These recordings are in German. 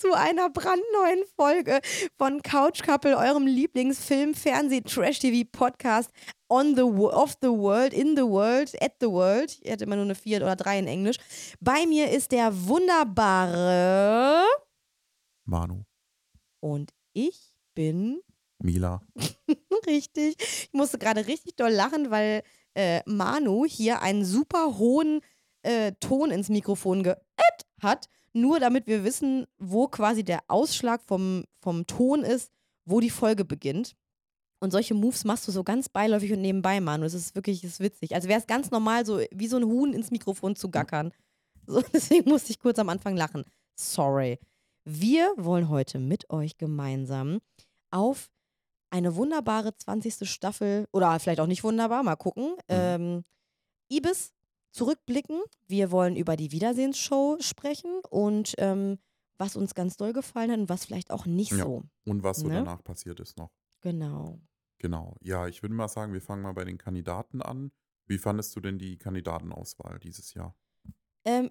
zu einer brandneuen Folge von Couch Couple, eurem Lieblingsfilm, Fernseh, Trash-TV-Podcast on the of the world, in the world, at the world. Ich hätte immer nur eine vier oder drei in Englisch. Bei mir ist der wunderbare Manu. und ich bin Mila. richtig. Ich musste gerade richtig doll lachen, weil äh, Manu hier einen super hohen äh, Ton ins Mikrofon geätt hat, nur damit wir wissen, wo quasi der Ausschlag vom, vom Ton ist, wo die Folge beginnt. Und solche Moves machst du so ganz beiläufig und nebenbei, Manu. Es ist wirklich das ist witzig. Also wäre es ganz normal, so wie so ein Huhn ins Mikrofon zu gackern. So, deswegen musste ich kurz am Anfang lachen. Sorry. Wir wollen heute mit euch gemeinsam auf eine wunderbare 20. Staffel, oder vielleicht auch nicht wunderbar, mal gucken. Ähm, Ibis zurückblicken. Wir wollen über die Wiedersehensshow sprechen und ähm, was uns ganz doll gefallen hat und was vielleicht auch nicht Ja. so. Und was so Ne? danach passiert ist noch. Genau. Genau. Ja, ich würde mal sagen, wir fangen mal bei den Kandidaten an. Wie fandest du denn die Kandidatenauswahl dieses Jahr? Ähm,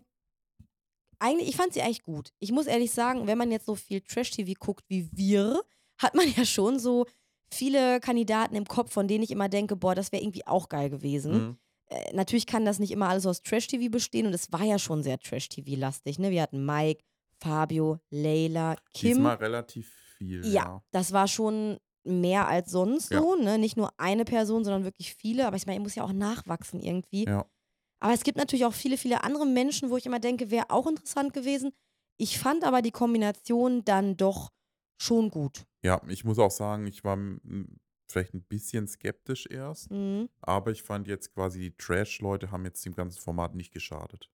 eigentlich, ich fand sie eigentlich gut. Ich muss ehrlich sagen, wenn man jetzt so viel Trash-TV guckt wie wir, hat man ja schon so viele Kandidaten im Kopf, von denen ich immer denke, boah, das wäre irgendwie auch geil gewesen. Mhm. Äh, natürlich kann das nicht immer alles aus Trash-TV bestehen und es war ja schon sehr Trash-TV-lastig. Ne? Wir hatten Mike, Fabio, Leila, Kim. Diesmal relativ viel. Ja, Ja. das war schon mehr als sonst Ja. so, ne? Nicht nur eine Person, sondern wirklich viele. Aber ich meine, ich muss ja auch nachwachsen irgendwie. Ja. Aber es gibt natürlich auch viele, viele andere Menschen, wo ich immer denke, wäre auch interessant gewesen. Ich fand aber die Kombination dann doch schon gut. Ja, ich muss auch sagen, ich war vielleicht ein bisschen skeptisch erst, Mhm. aber ich fand jetzt quasi die Trash-Leute haben jetzt dem ganzen Format nicht geschadet.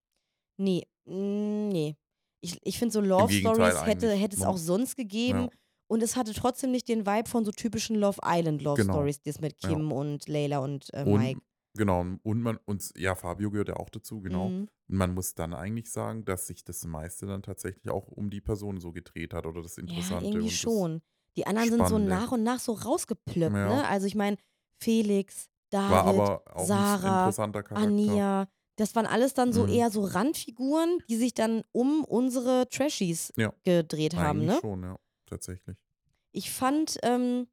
Nee, nee. Ich, ich finde so Love Stories hätte, hätte es ne? auch sonst gegeben. Ja. Und es hatte trotzdem nicht den Vibe von so typischen Love Island Love Genau. Stories, das mit Ja. Kim und Layla und äh, Und Mike. genau, und man, und ja, Fabio gehört ja auch dazu, genau. Mhm. Und man muss dann eigentlich sagen, dass sich das meiste dann tatsächlich auch um die Person so gedreht hat oder das Ja, Interessante. irgendwie und das- schon. Die anderen sind so nach und nach so rausgeplöppt, Ja. ne? Also ich meine, Felix, David, Sarah. Ania, das waren alles dann so Mhm. eher so Randfiguren, die sich dann um unsere Trashies Ja. gedreht haben, Eigentlich ne? schon, ja, tatsächlich. Ich fand, ähm,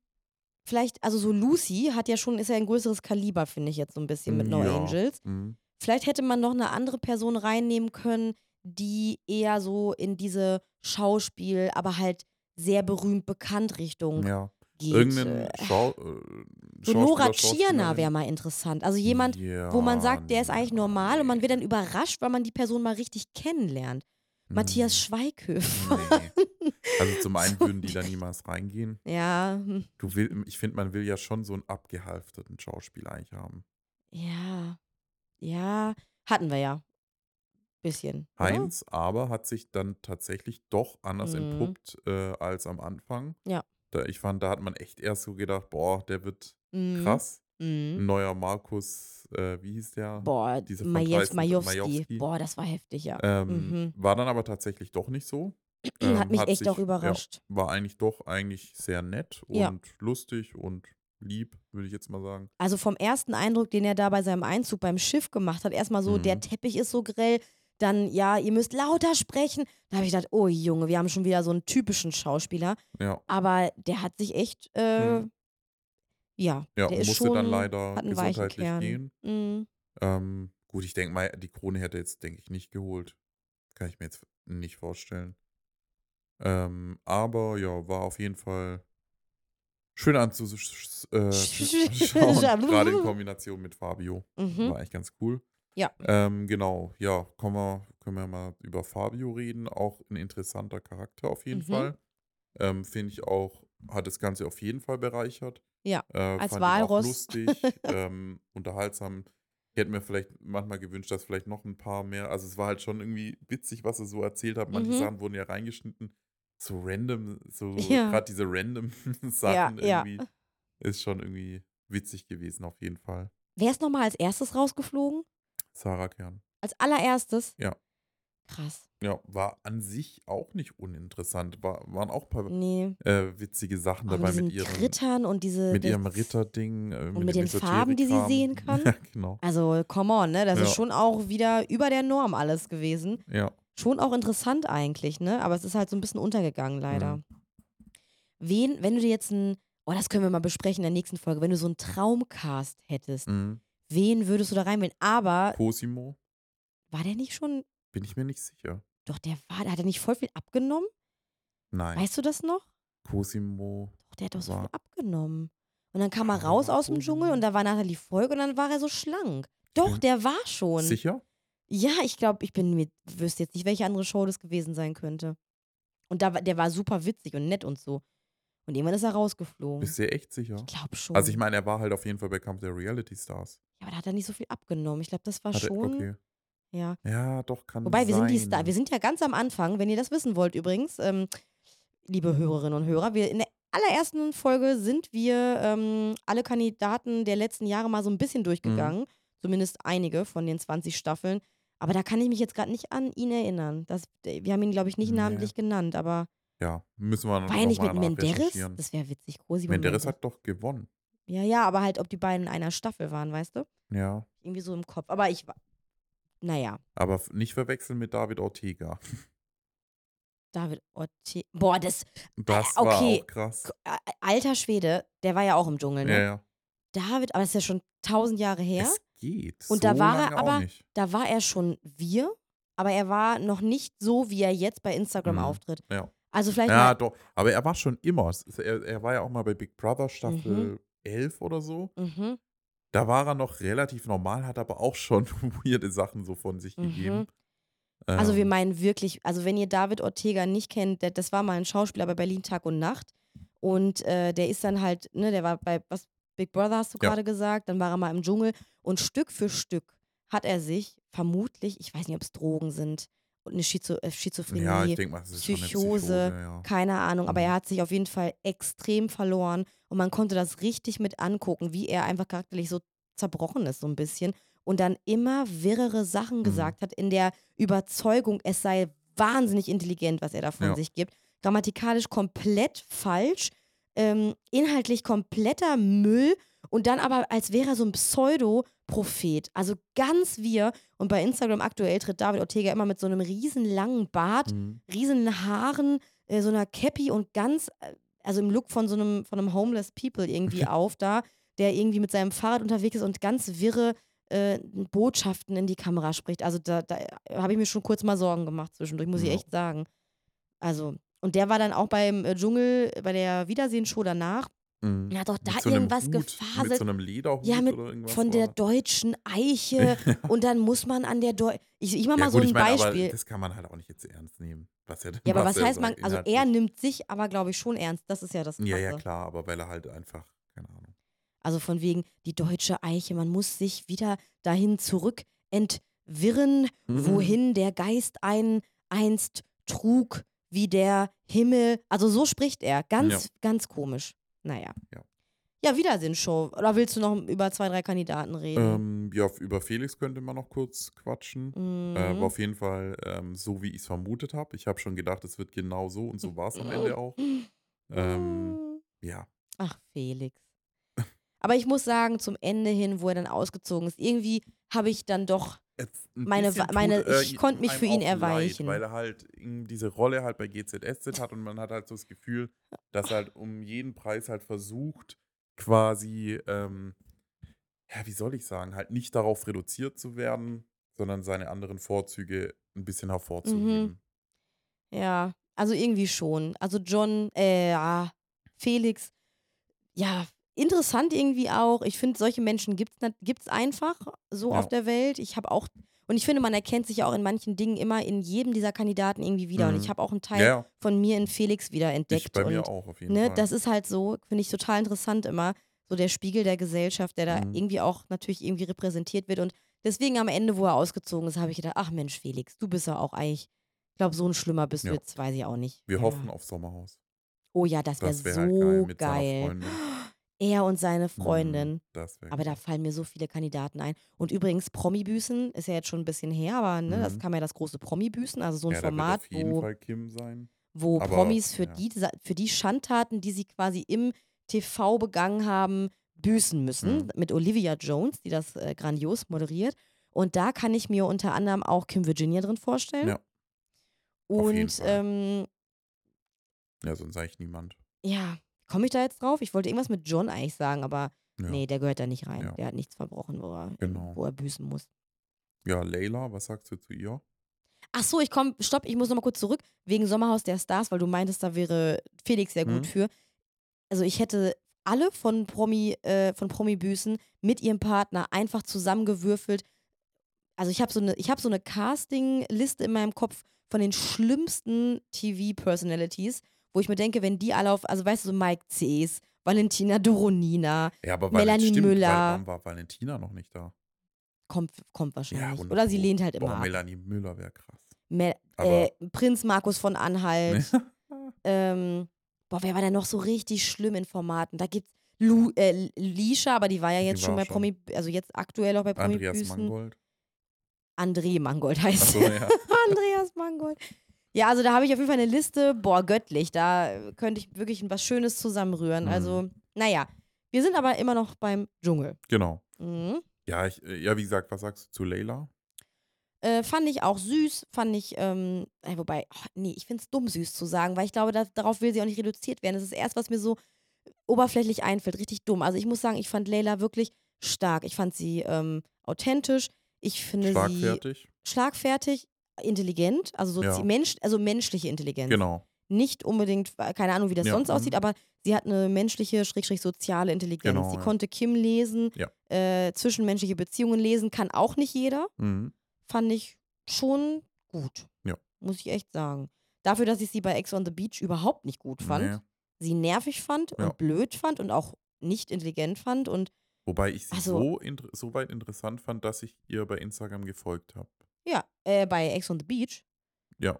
vielleicht, also so Lucy hat ja schon, ist ja ein größeres Kaliber, finde ich jetzt so ein bisschen mit No Ja. Angels. Mhm. Vielleicht hätte man noch eine andere Person reinnehmen können, die eher so in diese Schauspiel, aber halt sehr berühmt bekannt Richtung Ja. geht. Irgendein Äh, Schau, äh, so Nora Tschirner wäre mal interessant. Also jemand, wo man sagt, der ist eigentlich normal und man wird dann überrascht, weil man die Person mal richtig kennenlernt. Matthias Schweighöfer. Nee. Also zum einen So würden die da niemals reingehen. Ja, Du will, ich finde, man will ja schon so einen abgehalfterten Schauspieler eigentlich haben. ja, ja, hatten wir ja. Bisschen. oder? Heinz aber hat sich dann tatsächlich doch anders Mhm. entpuppt äh, als am Anfang. Ja. Da, ich fand, da hat man echt erst so gedacht, boah, der wird Mhm. krass. Mhm. Neuer Markus, äh, wie hieß der? Boah, Diese von Majew 13 Majewski. Majewski. Boah, das war heftig, ja. Ähm, Mhm. War dann aber tatsächlich doch nicht so. Hat Ähm, mich echt sich- auch überrascht. Ja, war eigentlich doch eigentlich sehr nett und Ja. lustig und lieb, würde ich jetzt mal sagen. Also vom ersten Eindruck, den er da bei seinem Einzug beim Schiff gemacht hat, erstmal so, der Mhm. Teppich ist so grell, dann, ja, ihr müsst lauter sprechen. Da habe ich gedacht, oh Junge, wir haben schon wieder so einen typischen Schauspieler. Ja, Aber der hat sich echt, äh, Mhm. ja, ja der ist musste schon, dann leider gesundheitlich gehen. Mhm. Ähm, gut, ich denke mal, die Krone hätte jetzt, denke ich, nicht geholt. Kann ich mir jetzt nicht vorstellen. Ähm, aber ja, war auf jeden Fall schön anzuschauen, gerade in Kombination mit Fabio. Mhm. War echt ganz cool. Ja. Ähm, genau, ja, kommen wir, können wir mal über Fabio reden. Auch ein interessanter Charakter auf jeden Mhm. Fall. Ähm, Finde ich auch, hat das Ganze auf jeden Fall bereichert. Ja, Äh, als Walross. lustig, ähm, unterhaltsam. Ich hätte mir vielleicht manchmal gewünscht, dass vielleicht noch ein paar mehr. Also es war halt schon irgendwie witzig, was er so erzählt hat. Manche Mhm. Sachen wurden ja reingeschnitten. So random, so Ja. gerade diese random Sachen ja. irgendwie ist schon irgendwie witzig gewesen, auf jeden Fall. Wer ist nochmal als erstes rausgeflogen? Sarah Kern. Als allererstes? Ja. Krass. Ja, war an sich auch nicht uninteressant. War, waren auch ein paar Nee. äh, witzige Sachen Auch dabei mit mit ihren, Rittern und diese. mit ihrem Ritterding. Äh, Und mit dem den Farben, die sie sehen kann? Ja, genau. Also, come on, ne? Das ist Ja. schon auch wieder über der Norm alles gewesen. Ja. Schon auch interessant eigentlich, ne? Aber es ist halt so ein bisschen untergegangen, leider. Mhm. Wen, wenn du dir jetzt ein, oh, das können wir mal besprechen in der nächsten Folge, wenn du so einen Traumcast hättest, Mhm. Wen würdest du da reinwählen? Aber Cosimo, war der nicht schon, bin ich mir nicht sicher. doch, der war, hat er nicht voll viel abgenommen? Nein. Weißt du das noch? Cosimo. Doch, der hat doch so viel abgenommen. Und dann kam er raus aus dem? Dschungel und da war nachher die Folge und dann war er so schlank. Doch, der war schon. Sicher? Ja, ich glaube, ich bin mir, wüsste jetzt nicht, welche andere Show das gewesen sein könnte. Und da, war- der war super witzig und nett und so. Und irgendwann ist er rausgeflogen. Bist du dir echt sicher? Ich glaube schon. Also ich meine, er war halt auf jeden Fall bei Kampf der Reality Stars. ja, aber da hat er nicht so viel abgenommen. Ich glaube, das war Hat er, schon. okay. Ja. Ja, doch, kann Wobei, wir sein. sind die Star. Wir sind ja ganz am Anfang, wenn ihr das wissen wollt übrigens, ähm, liebe Hörerinnen und Hörer, wir in der allerersten Folge sind wir ähm, alle Kandidaten der letzten Jahre mal so ein bisschen durchgegangen. Zumindest einige von den 20 Staffeln. Aber da kann ich mich jetzt gerade nicht an ihn erinnern. Das, wir haben ihn, glaube ich, nicht Nee. namentlich genannt, aber Ja, müssen wir noch war er nicht mit Menderes? nachrecherchieren. Das wäre witzig. Cosimo Menderes hat doch gewonnen. Ja, ja, aber halt, ob die beiden in einer Staffel waren, weißt du? Ja, Irgendwie so im Kopf. Aber ich war. Naja, aber nicht verwechseln mit David Ortega. David Ortega. Boah, das. Das okay. war auch krass. Äh, Alter Schwede, der war ja auch im Dschungel, ne? Ja, ja. David, aber das ist ja schon tausend Jahre her. Es geht. Und so da war er aber-. Da war er schon wir, aber er war noch nicht so, wie er jetzt bei Instagram Mhm. auftritt. Ja. Also vielleicht Ja, doch. Aber er war schon immer. Er, er war ja auch mal bei Big Brother Staffel Mhm. 11 oder so. Mhm, Da war er noch relativ normal, hat aber auch schon weirde Sachen so von sich Mhm. gegeben. Also wir Ähm, meinen wirklich, also wenn ihr David Ortega nicht kennt, der, das war mal ein Schauspieler bei Berlin Tag und Nacht. Und äh, der ist dann halt, ne, der war bei was Big Brother hast du Ja. gerade gesagt, dann war er mal im Dschungel und Stück für Stück hat er sich vermutlich, ich weiß nicht, ob es Drogen sind eine Schizo äh, Schizophrenie, Ja, mal, Psychose, Psychose. Ja. keine Ahnung, aber Mhm. er hat sich auf jeden Fall extrem verloren und man konnte das richtig mit angucken, wie er einfach charakterlich so zerbrochen ist, so ein bisschen. Und dann immer wirrere Sachen Mhm. gesagt hat, in der Überzeugung, es sei wahnsinnig intelligent, was er da von Ja. sich gibt. Grammatikalisch komplett falsch, ähm, inhaltlich kompletter Müll und dann aber, als wäre er so ein Pseudo-Prophet. Also ganz wir. Und bei Instagram aktuell tritt David Ortega immer mit so einem riesen langen Bart Mhm. riesen Haaren, äh, so einer Cappy und ganz, äh, also im Look von so einem, von einem Homeless People irgendwie auf da, der irgendwie mit seinem Fahrrad unterwegs ist und ganz wirre äh, Botschaften in die Kamera spricht. Also da, da habe ich mir schon kurz mal Sorgen gemacht zwischendurch, muss ich Ja. echt sagen. Also, und der war dann auch beim äh, Dschungel, bei der Wiedersehenshow danach. Mhm. Er hat doch da so irgendwas Hut, gefaselt. Mit so einem Lederhut Ja, mit- oder irgendwas. von der deutschen Eiche und dann muss man an der Deu Ich, ich mach mal ja, so gut, ein meine, Beispiel. das kann man halt auch nicht jetzt ernst nehmen. Was er, ja, aber was er heißt man, also er nimmt sich aber, glaube ich, schon ernst. Das ist ja das Krasse. Ja, ja, klar, aber weil er halt einfach, keine Ahnung. Also von wegen die deutsche Eiche, man muss sich wieder dahin zurück entwirren, Mhm. wohin der Geist einen einst trug, wie der Himmel. Also so spricht er. Ganz, Ja. ganz komisch. Naja. Ja. Ja, Wiedersehen-Show. Oder willst du noch über zwei, drei Kandidaten reden? Ähm, ja, über Felix könnte man noch kurz quatschen. Mhm. Äh, war auf jeden Fall ähm, so, wie ich es vermutet habe. Ich habe schon gedacht, es wird genau so und so war es am Ende auch. Ähm, ja. Ach, Felix. Aber ich muss sagen, zum Ende hin, wo er dann ausgezogen ist, irgendwie habe ich dann doch Meine meine- tut, äh, ich konnte mich für ihn erweichen. Leid, weil er halt diese Rolle halt bei GZSZ hat und man hat halt so das Gefühl, dass er halt um jeden Preis halt versucht, quasi, ähm, ja, wie soll ich sagen, halt nicht darauf reduziert zu werden, sondern seine anderen Vorzüge ein bisschen hervorzuheben. Ja, also irgendwie schon. Also John, äh, Felix, ja, interessant irgendwie auch. Ich finde, solche Menschen gibt es einfach so Ja. auf der Welt. Ich habe auch, und ich finde, man erkennt sich ja auch in manchen Dingen immer in jedem dieser Kandidaten irgendwie wieder. Und Mhm. ich habe auch einen Teil Ja, von mir in Felix wieder entdeckt. ich bei mir und auch auf jeden ne, Fall. das ist halt so, finde ich total interessant immer. So der Spiegel der Gesellschaft, der da Mhm. irgendwie auch natürlich irgendwie repräsentiert wird. Und deswegen am Ende, wo er ausgezogen ist, habe ich gedacht, ach Mensch, Felix, du bist ja auch eigentlich, ich glaube, so ein Schlimmer bist du Ja. jetzt, weiß ich auch nicht. Wir ja. hoffen auf Sommerhaus. Oh ja, das wäre Das wäre so halt geil geil. Er und seine Mhm, Freundin. das wäre Aber da fallen mir so viele Kandidaten ein. Und übrigens, Promi-Büßen ist ja jetzt schon ein bisschen her, aber ne, das Mhm. kam ja das große Promi-Büßen, also so ein Ja, Format, auf jeden wo, Fall Kim sein. wo Aber Promis für ja. die, für die Schandtaten, die sie quasi im TV begangen haben, büßen müssen. Mhm. Mit Olivia Jones, die das äh, grandios moderiert. Und da kann ich mir unter anderem auch Kim Virginia drin vorstellen. Ja, Und ähm, Ja, sonst eigentlich niemand. ja, komme ich da jetzt drauf? Ich wollte irgendwas mit John eigentlich sagen, aber Ja, nee, der gehört da nicht rein. Ja. Der hat nichts verbrochen, wo er, Genau. wo er büßen muss. ja Layla, was sagst du zu ihr? Ach so, ich komme, stopp, ich muss nochmal kurz zurück, wegen Sommerhaus der Stars, weil du meintest, da wäre Felix sehr gut Mhm. für. Also ich hätte alle von Promi, äh, von Promi-Büßen mit ihrem Partner einfach zusammengewürfelt. Also ich habe so eine, ich habe so eine Casting-Liste in meinem Kopf von den schlimmsten TV-Personalities, wo ich mir denke, wenn die alle auf, also weißt du, so Mike Cs, Valentina Doronina, Ja, aber Melanie stimmt, Müller. Warum war Valentina noch nicht da? kommt, kommt wahrscheinlich. 100 Oder sie lehnt halt immer Boah, ab. Melanie Müller wäre krass. Mel äh, Prinz Markus von Anhalt. Ähm, boah, wer war denn noch so richtig schlimm in Formaten? Da gibt's Lu, äh, Lisha, aber die war ja jetzt schon war bei Promi, also jetzt aktuell auch bei Promi Andreas Büßen. Mangold. André Mangold heißt er. ja. Andreas Mangold. Ja, also da habe ich auf jeden Fall eine Liste, boah, göttlich. Da könnte ich wirklich was Schönes zusammenrühren. Mhm. Also, naja. Wir sind aber immer noch beim Dschungel. Genau. Mhm. Ja, ich, äh, ja, wie gesagt, was sagst du zu Layla? Äh, fand ich auch süß, fand ich, ähm, äh, wobei, oh, nee, ich finde es dumm süß zu sagen, weil ich glaube, da, darauf will sie auch nicht reduziert werden. Das ist erst, was mir so oberflächlich einfällt, richtig dumm. Also ich muss sagen, ich fand Leila wirklich stark. Ich fand sie ähm, authentisch. Ich finde sie Schlagfertig? Intelligent, also so Ja. Mensch, also menschliche Intelligenz. Genau. Nicht unbedingt, äh, keine Ahnung, wie das Ja, sonst mhm. aussieht, aber sie hat eine menschliche, schrägstrich soziale Intelligenz. Genau, sie ja. konnte Kim lesen, äh, zwischenmenschliche Beziehungen lesen, kann auch nicht jeder Mhm. fand ich schon gut. Ja. Muss ich echt sagen. Dafür, dass ich sie bei Ex on the Beach überhaupt nicht gut fand, Nee. sie nervig fand und blöd fand und auch nicht intelligent fand und Wobei ich sie Also- so, so weit interessant fand, dass ich ihr bei Instagram gefolgt habe. Ja, äh, bei Ex on the Beach. Ja.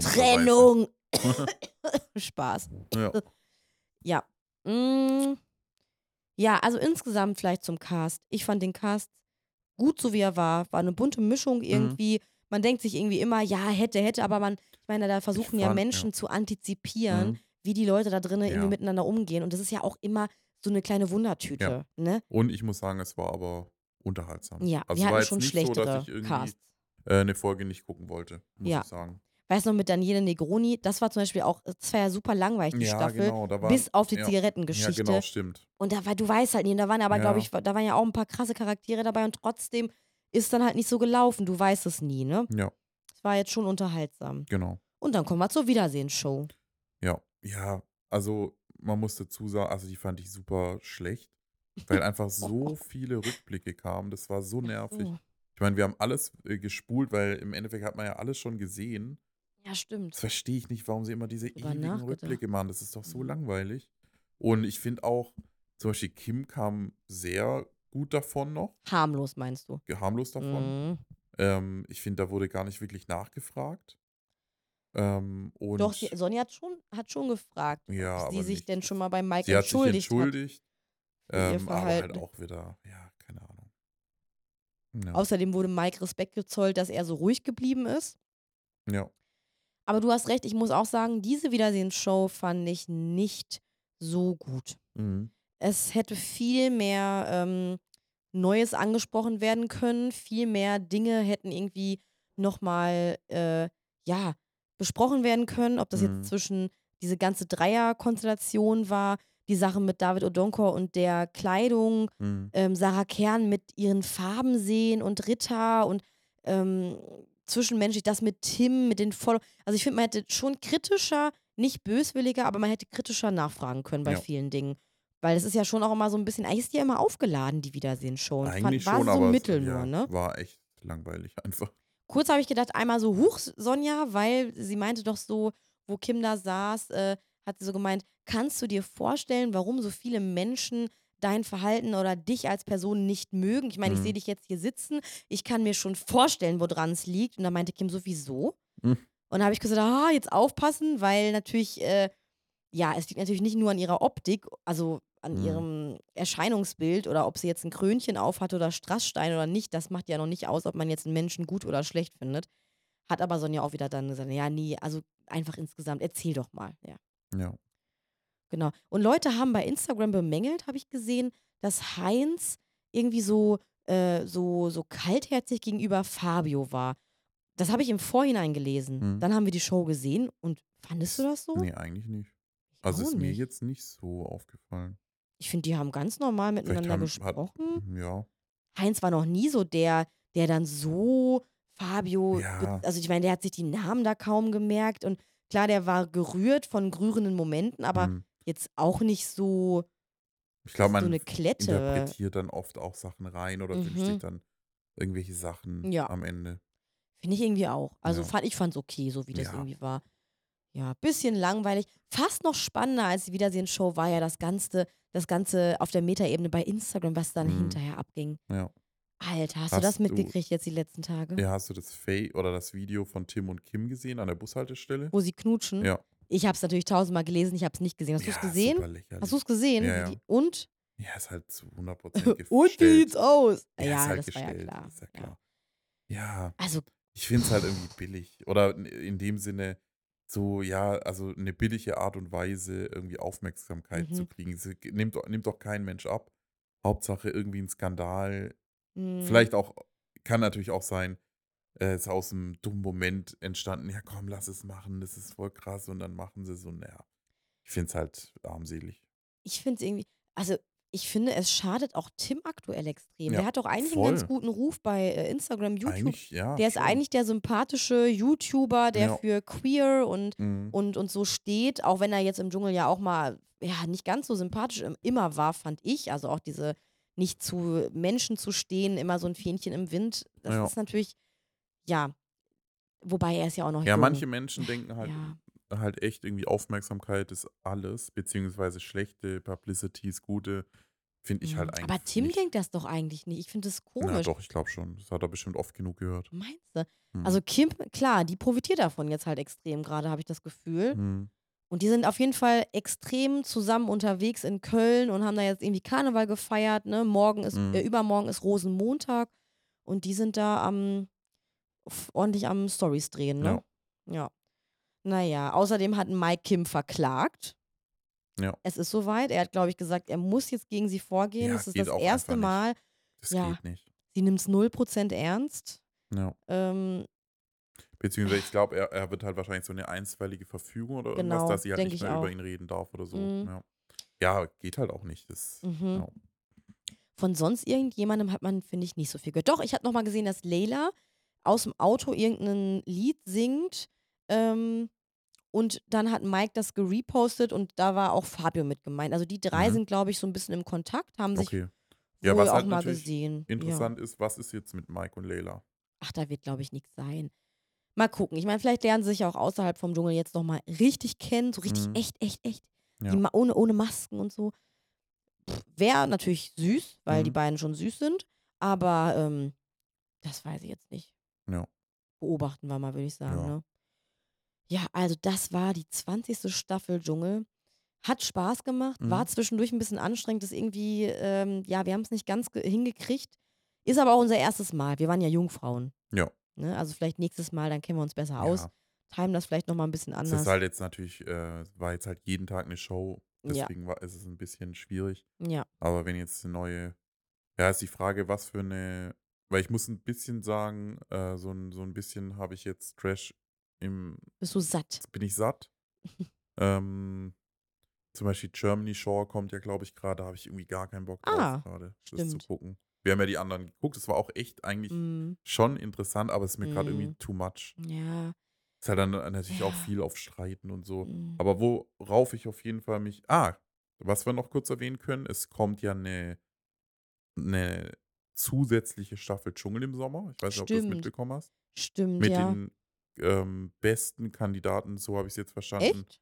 Trennung! Spaß. Ja. Ja. Mm, ja, also insgesamt vielleicht zum Cast. Ich fand den Cast gut, so wie er war. War eine bunte Mhm. Mischung irgendwie. Man denkt sich irgendwie immer, ja, hätte, hätte, aber man, ich meine, da versuchen ja fand, ja. Menschen zu antizipieren, Mhm. wie die Leute da drinnen irgendwie Ja. miteinander umgehen. Und das ist ja auch immer so eine kleine Wundertüte. Ne? Und ich muss sagen, es war aber unterhaltsam. Ja, also wir hatten schon schlechtere so, irgendwie Casts. Äh, eine Folge nicht gucken wollte, muss Ja. ich sagen. Weißt du noch, mit Daniele Negroni, das war zum Beispiel auch, das war ja super langweilig, die ja, Staffel. genau. Da war, Bis auf die ja, Zigarettengeschichte. Ja, genau, stimmt. Und da war, du weißt halt nicht, da waren aber, glaube Ja. ich, da waren ja auch ein paar krasse Charaktere dabei und trotzdem ist dann halt nicht so gelaufen. Du weißt es nie, ne? Ja, Es war jetzt schon unterhaltsam. genau. Und dann kommen wir zur Wiedersehensshow. Ja, ja, also man muss dazu sagen, also die fand ich super schlecht, weil einfach so viele Rückblicke kamen. Das war so nervig. Oh, meine, wir haben alles äh, gespult, weil im Endeffekt hat man ja alles schon gesehen. ja, stimmt. Das verstehe ich nicht, warum sie immer diese Drüber ewigen. Rückblicke machen. Das ist doch so Mhm. langweilig. Und ich finde auch, zum Beispiel Kim kam sehr gut davon noch, Harmlos, meinst du? harmlos davon. Mhm. Ähm, ich finde, da wurde gar nicht wirklich nachgefragt. Ähm, und Doch, die, Sonja hat schon, hat schon gefragt, Ja, ob sie sich nicht- denn schon mal bei Mike sie hat sich entschuldigt hat. entschuldigt. Ähm, aber halt auch wieder, ja. Ja. Außerdem wurde Mike Respekt gezollt, dass er so ruhig geblieben ist. ja. Aber du hast recht, ich muss auch sagen, diese Wiedersehensshow fand ich nicht so gut. Mhm. Es hätte viel mehr ähm, Neues angesprochen werden können, viel mehr Dinge hätten irgendwie nochmal, äh, ja, besprochen werden können, ob das Mhm. jetzt zwischen diese ganze Dreierkonstellation war, die Sache mit David Odonkor und der Kleidung, Mhm. ähm, Sarah Kern mit ihren Farben sehen und Ritter und ähm, zwischenmenschlich das mit Tim, mit den Follow. Also ich finde, man hätte schon kritischer, nicht böswilliger, aber man hätte kritischer nachfragen können bei Ja. vielen Dingen. Weil es ist ja schon auch immer so ein bisschen, eigentlich ist die ja immer aufgeladen, die Wiedersehen-Show. Und fand, Eigentlich war schon, so aber Mittel es, ja, nur, ne? war echt langweilig einfach. Kurz habe ich gedacht, einmal so, huch, Sonja, weil sie meinte doch so, wo Kim da saß, äh, hat sie so gemeint, kannst du dir vorstellen, warum so viele Menschen dein Verhalten oder dich als Person nicht mögen? Ich meine, ich Mhm. sehe dich jetzt hier sitzen, ich kann mir schon vorstellen, woran es liegt. Und da meinte Kim sowieso. Mhm. Und da habe ich gesagt, ah, jetzt aufpassen, weil natürlich, äh, ja, es liegt natürlich nicht nur an ihrer Optik, also an Mhm. ihrem Erscheinungsbild oder ob sie jetzt ein Krönchen aufhat oder Strassstein oder nicht, das macht ja noch nicht aus, ob man jetzt einen Menschen gut oder schlecht findet. Hat aber Sonja auch wieder dann gesagt, ja, nee, also einfach insgesamt, erzähl doch mal. Ja, Ja. genau. Und Leute haben bei Instagram bemängelt, habe ich gesehen, dass Heinz irgendwie so, äh, so, so kaltherzig gegenüber Fabio war. Das habe ich im Vorhinein gelesen. Mhm. Dann haben wir die Show gesehen und fandest du das so? Nee, eigentlich nicht. Ich Also ist mir nicht. jetzt nicht so aufgefallen. Ich finde, die haben ganz normal miteinander haben, hat, gesprochen. ja, Heinz war noch nie so der, der dann so Fabio, ja, also ich meine, der hat sich die Namen da kaum gemerkt und klar, der war gerührt von rührenden Momenten, aber hm. jetzt auch nicht so, ich glaube, so man eine Klette. interpretiert dann oft auch Sachen rein oder wünscht sich Mhm. dann irgendwelche Sachen Ja. am Ende. Finde ich irgendwie auch. Also Ja. fand, ich fand es okay, so wie das Ja. irgendwie war. Ja, bisschen langweilig. Fast noch spannender als die Wiedersehen-Show war ja das Ganze, das Ganze auf der Metaebene bei Instagram, was dann Mhm. hinterher abging. Ja. Alter, hast, du Hast das du- mitgekriegt jetzt die letzten Tage? ja, hast du das Fay oder das Video von Tim und Kim gesehen an der Bushaltestelle? Wo sie knutschen? Ja. Ich habe es natürlich tausendmal gelesen, ich habe es nicht gesehen. Hast du es ja, gesehen? Hast du es gesehen? Ja, ja. Und? Ja, ist halt zu 100% gestellt. Und wie sieht's aus? Ja, Ja, halt das war ja gestellt, klar. Ist ja Ja. klar. Ja, Also, ich finde es halt irgendwie billig. Oder in- dem Sinne, so, ja, also eine billige Art und Weise, irgendwie Aufmerksamkeit Mhm. zu kriegen. Sie nimmt, doch- nimmt doch kein Mensch ab. Hauptsache irgendwie ein Skandal. Mh, Vielleicht auch, kann natürlich auch sein, äh, ist aus einem dummen Moment entstanden, ja komm, lass es machen, das ist voll krass und dann machen sie es und ja. Ich finde es halt armselig. ich finde es irgendwie, also ich finde, es schadet auch Tim aktuell extrem. Ja, der hat doch eigentlich einen ganz voll. guten Ruf bei äh, Instagram, YouTube. Eigentlich, ja. der ist schon. eigentlich der sympathische YouTuber, der Ja. für queer und, Mhm. und, und so steht, auch wenn er jetzt im Dschungel ja auch mal ja, nicht ganz so sympathisch im- immer war, fand ich. Also auch diese nicht zu Menschen zu stehen, immer so ein Fähnchen im Wind. Das Ja. ist natürlich, ja, wobei er ist ja auch noch Ja, jung. manche Menschen denken halt, Ja. halt echt irgendwie Aufmerksamkeit ist alles, beziehungsweise schlechte Publicity ist gute, finde ich halt Mhm. eigentlich. Aber Tim nicht. denkt das doch eigentlich nicht. Ich finde das komisch. doch, ich glaube schon. Das hat er bestimmt oft genug gehört. Meinst du? Hm. Also Kim, klar, die profitiert davon jetzt halt extrem gerade, habe ich das Gefühl. Hm. Und die sind auf jeden Fall extrem zusammen unterwegs in Köln und haben da jetzt irgendwie Karneval gefeiert. Ne? Morgen ist, Mhm. äh, übermorgen ist Rosenmontag und die sind da am ordentlich am Stories drehen, ne? Ja. Naja, außerdem hat Mike Kim verklagt. Ja. Es ist soweit. Er hat, glaube ich, gesagt, er muss jetzt gegen sie vorgehen. Ja, das ist das erste einfach nicht. Mal. Das Ja. geht nicht. Sie nimmt es 0% ernst. Ja. Ähm, Beziehungsweise ich glaube, er, er wird halt wahrscheinlich so eine einstweilige Verfügung oder irgendwas, Genau, dass sie halt nicht ich mehr über ihn reden darf oder so. Mhm. Ja. ja, geht halt auch nicht. Das, mhm. ja. Von sonst irgendjemandem hat man, finde ich, nicht so viel gehört. Doch, ich habe nochmal gesehen, dass Leila aus dem Auto irgendein Lied singt. Ähm, und dann hat Mike das gerepostet und da war auch Fabio mit gemeint. Also die drei Mhm. sind, glaube ich, so ein bisschen im Kontakt, haben sich Okay. wohl Ja, was auch halt mal gesehen. Ja. Interessant ist, was ist jetzt mit Mike und Leila? Ach, da wird, glaube ich, nichts sein. Mal gucken. Ich meine, vielleicht lernen sie sich ja auch außerhalb vom Dschungel jetzt nochmal richtig kennen. So richtig Mhm. echt, echt, echt. Ja. Die, ohne, ohne Masken und so. Wäre natürlich süß, weil die Mhm. beiden schon süß sind. Aber ähm, das weiß ich jetzt nicht. Ja. Beobachten wir mal, würde ich sagen. Ja. Ne? Ja, also das war die 20. Staffel Dschungel. Hat Spaß gemacht, war Mhm. zwischendurch ein bisschen anstrengend, das irgendwie, ähm, ja, wir haben es nicht ganz ge- hingekriegt. Ist aber auch unser erstes Mal. Wir waren ja Jungfrauen. Ja. Ne? Also vielleicht nächstes Mal, dann kennen wir uns besser aus. Ja. Timen das vielleicht nochmal ein bisschen Es anders. ist halt jetzt natürlich, äh, war jetzt halt jeden Tag eine Show, Ja. deswegen war, ist es ein bisschen schwierig. ja. Aber wenn jetzt eine neue, ja, ist die Frage, was für eine, weil ich muss ein bisschen sagen, äh, so, ein, so ein bisschen habe ich jetzt Trash im, Bist du satt? jetzt bin ich satt. ähm, zum Beispiel Germany Shore kommt ja, glaube ich, gerade, da habe ich irgendwie gar keinen Bock drauf Ah, gerade, das zu gucken. Wir haben ja die anderen geguckt, das war auch echt eigentlich Mm, schon interessant, aber es ist mir gerade Mhm. irgendwie too much. ja. Ist halt dann natürlich auch Ja. viel auf Streiten und so. mm. Aber worauf ich auf jeden Fall mich. Ah, was wir noch kurz erwähnen können, es kommt ja eine, eine zusätzliche Staffel Dschungel im Sommer. Ich weiß nicht, ob du das Stimmt. mitbekommen hast. Stimmt, Mit ja. den ähm, besten Kandidaten, so habe ich es jetzt verstanden, Echt?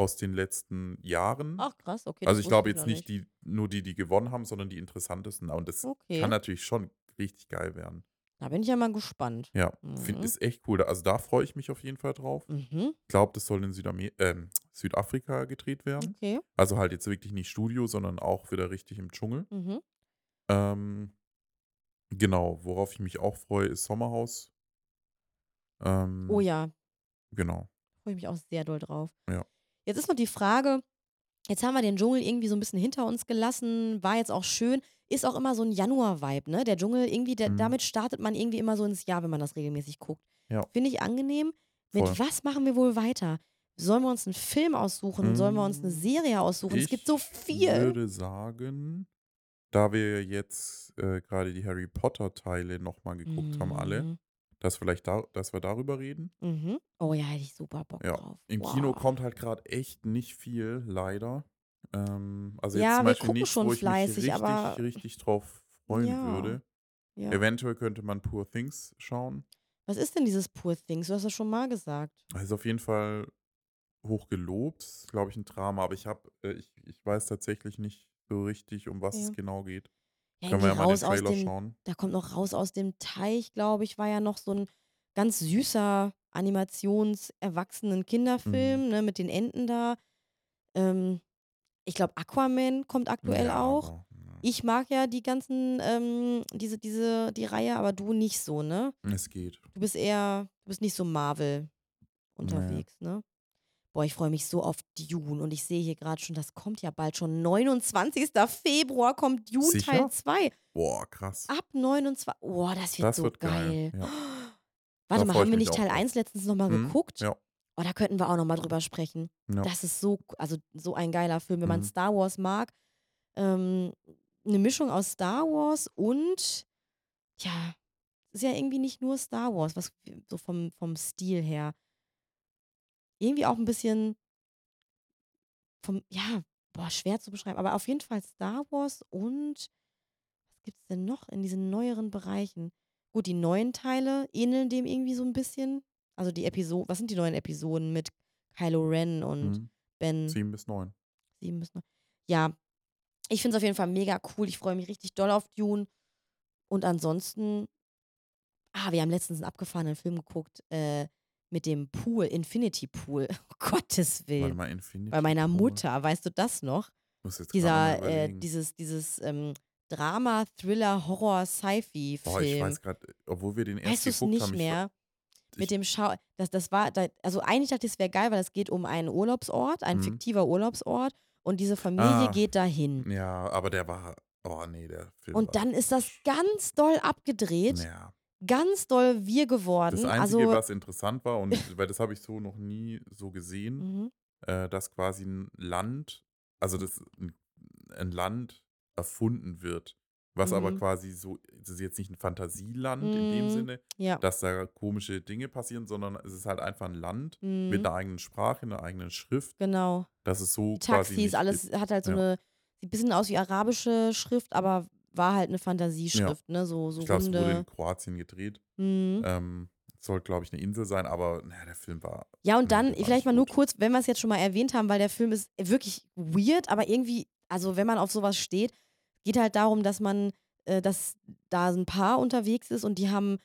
Aus den letzten Jahren. Ach krass, okay. also ich glaube jetzt nicht die, nur die, die gewonnen haben, sondern die interessantesten. Und das Okay. kann natürlich schon richtig geil werden. Da bin ich ja mal gespannt. Ja, finde Mhm. ist echt cool. Also da freue ich mich auf jeden Fall drauf. Mhm. Ich glaube, das soll in Südamerika, ähm, Südafrika gedreht werden. Okay. Also halt jetzt wirklich nicht Studio, sondern auch wieder richtig im Dschungel. Mhm. Ähm, genau, worauf ich mich auch freue, ist Sommerhaus. Ähm, Oh ja, Genau. freue ich mich auch sehr doll drauf. Ja. Jetzt ist noch die Frage, jetzt haben wir den Dschungel irgendwie so ein bisschen hinter uns gelassen, war jetzt auch schön, ist auch immer so ein Januar-Vibe, ne? Der Dschungel irgendwie, der, Mhm. damit startet man irgendwie immer so ins Jahr, wenn man das regelmäßig guckt. Ja. Finde ich angenehm. Mit Voll. was machen wir wohl weiter? Sollen wir uns einen Film aussuchen? Sollen wir uns eine Mm, Serie aussuchen? es gibt so Ich viel. würde sagen, da wir jetzt äh, gerade die Harry Potter-Teile nochmal geguckt haben, alle, Mhm. Dass, vielleicht da, dass wir darüber reden. Mhm. Oh ja, hätte ich super Bock Ja. drauf. Im Kino Wow. kommt halt gerade echt nicht viel, leider. Ähm, also jetzt Ja, zum wir Beispiel gucken nichts, wo ich fleißig, mich richtig, richtig drauf freuen Ja. würde. Ja. Eventuell könnte man Poor Things schauen. Was ist denn dieses Poor Things? Du hast das schon mal gesagt. Ist auf jeden Fall hoch gelobt, glaube ich, ein Drama. Aber ich habe, äh, ich, ich weiß tatsächlich nicht so richtig, um was es genau geht. Ja, Können wir ja mal den aus Trailer dem, schauen. da kommt noch raus aus dem Teich, glaube ich, war ja noch so ein ganz süßer Animations-Erwachsenen-Kinderfilm, ne, mit den Enten da. Ähm, ich glaube, Aquaman kommt aktuell Ja, auch. ja. Ich mag ja die ganzen, ähm, diese, diese, die Reihe, aber du nicht so, ne? Es geht. Du bist eher, du bist nicht so Marvel unterwegs, ne? Boah, ich freue mich so auf Dune und ich sehe hier gerade schon, das kommt ja bald schon. 29. Februar kommt Dune Sicher? Teil 2. Boah, krass. Ab 29. Boah, das wird Das so wird geil. geil. Ja. Warte Da mal, haben wir nicht Teil drauf. 1 letztens nochmal Mhm, geguckt? Ja. Oh, da könnten wir auch nochmal drüber sprechen. ja. Das ist so, also so ein geiler Film, wenn man Mhm. Star Wars mag. Ähm, eine Mischung aus Star Wars und, ja, ist ja irgendwie nicht nur Star Wars, was so vom, vom Stil her. Irgendwie auch ein bisschen vom, ja, boah, schwer zu beschreiben, aber auf jeden Fall Star Wars und was gibt es denn noch in diesen neueren Bereichen? Gut, die neuen Teile ähneln dem irgendwie so ein bisschen. Also die Episoden, was sind die neuen Episoden mit Kylo Ren und Mhm. Ben? Sieben bis neun. Sieben bis neun. Ja, ich finde es auf jeden Fall mega cool. Ich freue mich richtig doll auf Dune. Und ansonsten, ah, wir haben letztens einen abgefahrenen Film geguckt äh, mit dem Pool, Infinity Pool. Um Gottes Willen. mal, Infinity Bei meiner Pool. Mutter, weißt du das noch? Dieser, äh, dieses, dieses ähm, Drama, Thriller, Horror, Sci-Fi-Film. Boah, ich weiß gerade, obwohl wir den erst Weißt geguckt nicht haben, ich, mehr? ich, Mit dem Schau. Das, das war, da, also eigentlich dachte ich, es wäre geil, weil es geht um einen Urlaubsort, ein Mhm. fiktiver Urlaubsort. Und diese Familie Ah. geht dahin. Ja, aber der war, oh nee, der Film Und dann ist das ganz doll abgedreht, ja. Ganz doll wir geworden. Das Einzige, also, was interessant war, und weil das habe ich so noch nie so gesehen, mhm. äh, dass quasi ein Land, also das ein, ein Land erfunden wird, was aber Mhm. quasi so, es ist jetzt nicht ein Fantasieland in dem Mhm. Sinne, ja. dass da komische Dinge passieren, sondern es ist halt einfach ein Land mit einer eigenen Sprache, einer eigenen Schrift, Genau. dass es so Die quasi Taxis, alles gibt. hat halt so Ja. eine, sieht ein bisschen aus wie arabische Schrift, aber war halt eine Fantasieschrift, ne? So, so Ich glaube, es wurde in runde. Kroatien gedreht. Mhm. Ähm, soll, glaube ich, eine Insel sein, aber naja, der Film war. Ja, und dann vielleicht mal nur kurz, wenn wir es jetzt schon mal erwähnt haben, weil der Film ist wirklich weird, aber irgendwie, also wenn man auf sowas steht, geht halt darum, dass man, äh, dass da ein Paar unterwegs ist und die haben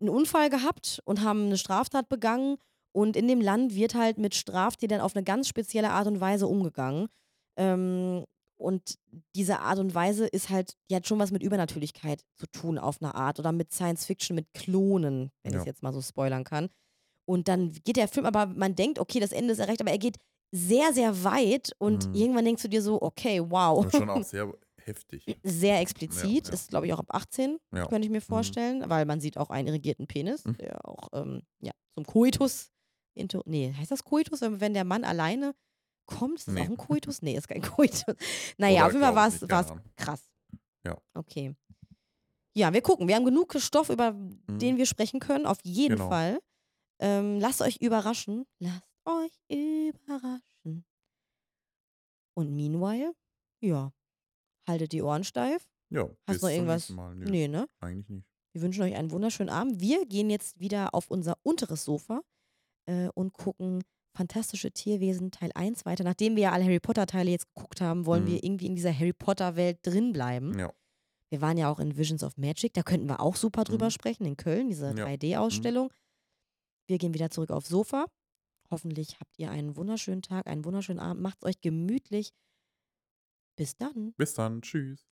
einen Unfall gehabt und haben eine Straftat begangen und in dem Land wird halt mit Straftätern auf eine ganz spezielle Art und Weise umgegangen. Ähm, und diese Art und Weise ist halt, die hat schon was mit Übernatürlichkeit zu tun auf eine Art oder mit Science Fiction, mit Klonen, wenn ich Ja. es jetzt mal so spoilern kann. Und dann geht der Film, aber man denkt, okay, das Ende ist erreicht, aber er geht sehr, sehr weit und Mhm. irgendwann denkst du dir so, okay, wow. Und schon auch sehr heftig. Sehr explizit, Ja, ja. ist glaube ich auch ab 18, Ja. könnte ich mir Mhm. vorstellen, weil man sieht auch einen irrigierten Penis, Mhm. der auch ähm, ja, zum Koitus, into, nee, heißt das Koitus, wenn, wenn der Mann alleine kommt? Ist das Nee. auch ein Koitus? Nee, ist kein Koitus. Naja, Oder auf jeden Fall war es krass. Ja. Okay. Ja, wir gucken. Wir haben genug Stoff, über Mhm. den wir sprechen können, auf jeden Genau. Fall. Ähm, lasst euch überraschen. Lasst euch überraschen. Und meanwhile, ja, haltet die Ohren steif. Ja, Hast noch irgendwas? Mal. Nö, Nee, ne? eigentlich nicht. Wir wünschen euch einen wunderschönen Abend. Wir gehen jetzt wieder auf unser unteres Sofa äh, und gucken Fantastische Tierwesen Teil 1 weiter. Nachdem wir ja alle Harry Potter Teile jetzt geguckt haben, wollen Mhm. wir irgendwie in dieser Harry Potter Welt drin bleiben. Ja. Wir waren ja auch in Visions of Magic, da könnten wir auch super drüber Mhm. sprechen, in Köln, diese Ja. 3D-Ausstellung. Wir gehen wieder zurück aufs Sofa. hoffentlich habt ihr einen wunderschönen Tag, einen wunderschönen Abend. Macht's euch gemütlich. Bis dann. Bis dann. Tschüss.